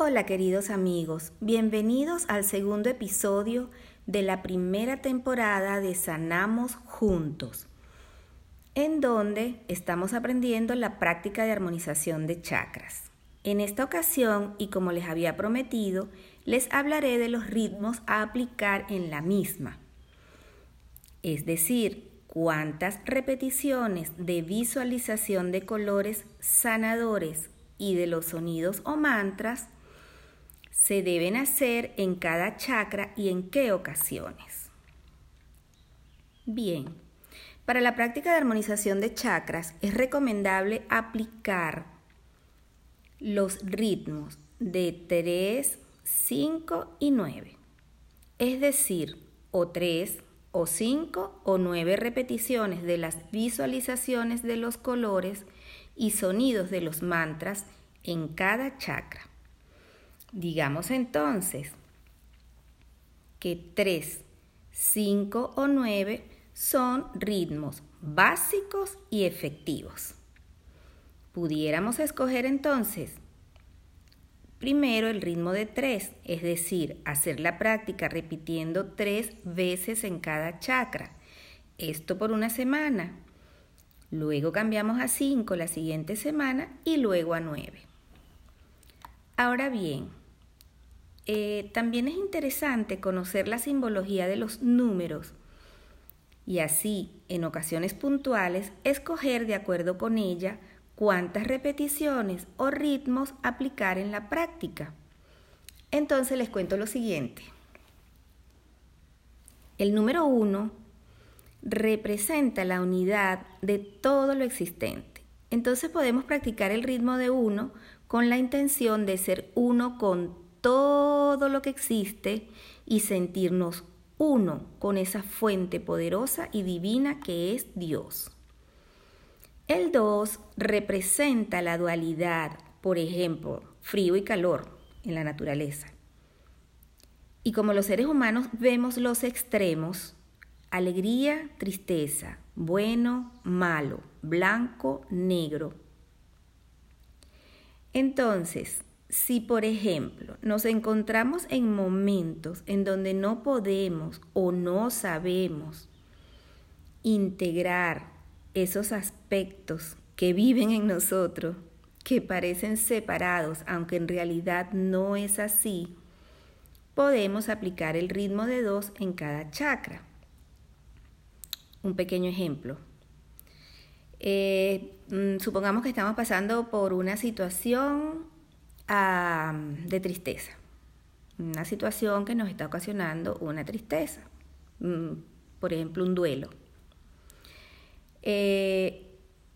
Hola queridos amigos, bienvenidos al segundo episodio de la primera temporada de Sanamos Juntos, en donde estamos aprendiendo la práctica de armonización de chakras. En esta ocasión, y como les había prometido, les hablaré de los ritmos a aplicar en la misma, es decir, cuántas repeticiones de visualización de colores sanadores y de los sonidos o mantras se deben hacer en cada chakra y en qué ocasiones. Bien, para la práctica de armonización de chakras es recomendable aplicar los ritmos de 3, 5 y 9, es decir, o 3 o 5 o 9 repeticiones de las visualizaciones de los colores y sonidos de los mantras en cada chakra. Digamos entonces que 3, 5 o 9 son ritmos básicos y efectivos. Pudiéramos escoger entonces primero el ritmo de 3, es decir, hacer la práctica repitiendo 3 veces en cada chakra. Esto por una semana. Luego cambiamos a 5 la siguiente semana y luego a 9. Ahora bien, eh, también es interesante conocer la simbología de los números y así, en ocasiones puntuales, escoger de acuerdo con ella cuántas repeticiones o ritmos aplicar en la práctica. Entonces les cuento lo siguiente. El número uno representa la unidad de todo lo existente. Entonces podemos practicar el ritmo de uno con la intención de ser uno con todo lo que existe y sentirnos uno con esa fuente poderosa y divina que es Dios. El 2 representa la dualidad, por ejemplo, frío y calor en la naturaleza. Y como los seres humanos vemos los extremos, alegría, tristeza, bueno, malo, blanco, negro. Entonces, si, por ejemplo, nos encontramos en momentos en donde no podemos o no sabemos integrar esos aspectos que viven en nosotros, que parecen separados, aunque en realidad no es así, podemos aplicar el ritmo de dos en cada chakra. Un pequeño ejemplo. Eh, mm, supongamos que estamos pasando por una situación de tristeza. Una situación que nos está ocasionando una tristeza. Mm, por ejemplo, un duelo. Eh,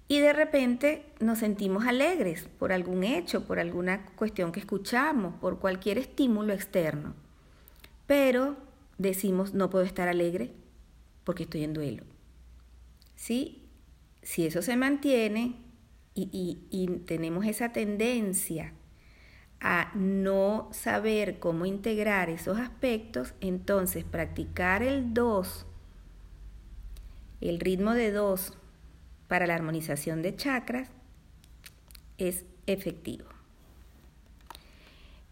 y de repente nos sentimos alegres por algún hecho, por alguna cuestión que escuchamos, por cualquier estímulo externo. Pero decimos, no puedo estar alegre porque estoy en duelo. ¿Sí? Si eso se mantiene y tenemos esa tendencia a no saber cómo integrar esos aspectos, entonces practicar el 2, el ritmo de 2 para la armonización de chakras es efectivo.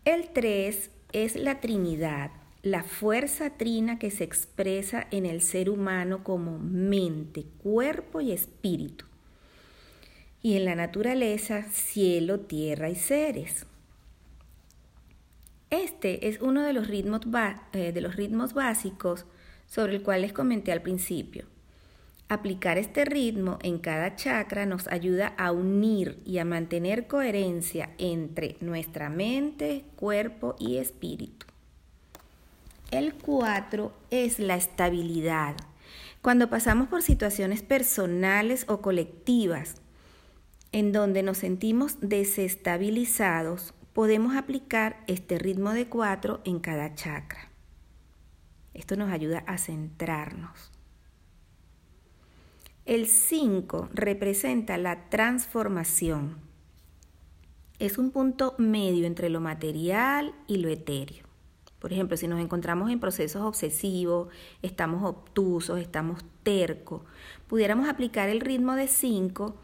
El 3 es la Trinidad, la fuerza trina que se expresa en el ser humano como mente, cuerpo y espíritu. Y en la naturaleza, cielo, tierra y seres. Este es uno de los, ritmos eh, de los ritmos básicos sobre el cual les comenté al principio. Aplicar este ritmo en cada chakra nos ayuda a unir y a mantener coherencia entre nuestra mente, cuerpo y espíritu. El 4 es la estabilidad. Cuando pasamos por situaciones personales o colectivas en donde nos sentimos desestabilizados podemos aplicar este ritmo de cuatro en cada chakra. Esto nos ayuda a centrarnos. El 5 representa la transformación. Es un punto medio entre lo material y lo etéreo. Por ejemplo, si nos encontramos en procesos obsesivos, estamos obtusos, estamos tercos, pudiéramos aplicar el ritmo de 5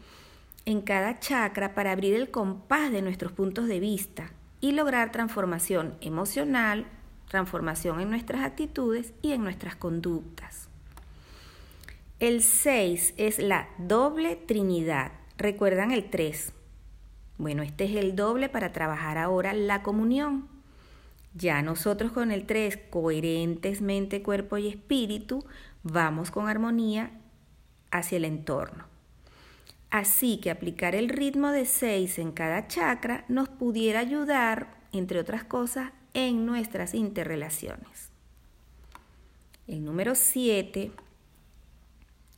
en cada chakra para abrir el compás de nuestros puntos de vista y lograr transformación emocional, transformación en nuestras actitudes y en nuestras conductas. El 6 es la doble trinidad. ¿Recuerdan el 3? Bueno, este es el doble para trabajar ahora la comunión. Ya nosotros con el 3, coherentes mente, cuerpo y espíritu, vamos con armonía hacia el entorno. Así que aplicar el ritmo de 6 en cada chakra nos pudiera ayudar, entre otras cosas, en nuestras interrelaciones. El número 7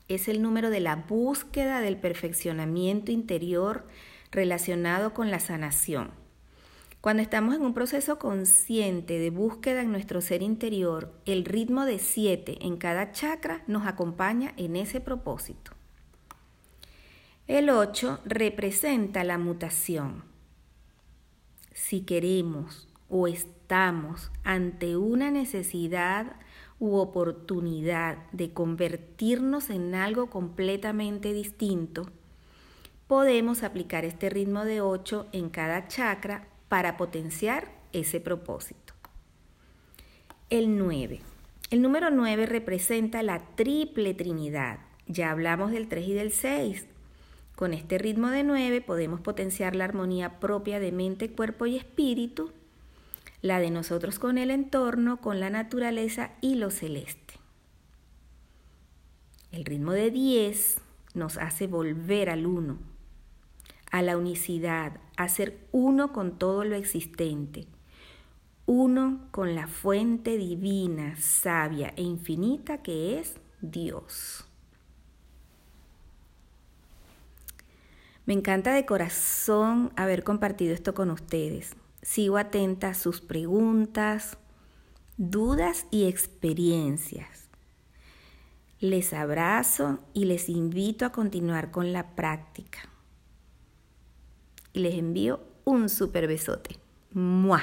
es el número de la búsqueda del perfeccionamiento interior relacionado con la sanación. Cuando estamos en un proceso consciente de búsqueda en nuestro ser interior, el ritmo de 7 en cada chakra nos acompaña en ese propósito. El 8 representa la mutación. Si queremos o estamos ante una necesidad u oportunidad de convertirnos en algo completamente distinto, podemos aplicar este ritmo de 8 en cada chakra para potenciar ese propósito. El 9. El número 9 representa la triple trinidad. Ya hablamos del 3 y del 6. Con este ritmo de 9 podemos potenciar la armonía propia de mente, cuerpo y espíritu, la de nosotros con el entorno, con la naturaleza y lo celeste. El ritmo de 10 nos hace volver al uno, a la unicidad, a ser uno con todo lo existente, uno con la fuente divina, sabia e infinita que es Dios. Me encanta de corazón haber compartido esto con ustedes. Sigo atenta a sus preguntas, dudas y experiencias. Les abrazo y les invito a continuar con la práctica. Y les envío un super besote. ¡Mua!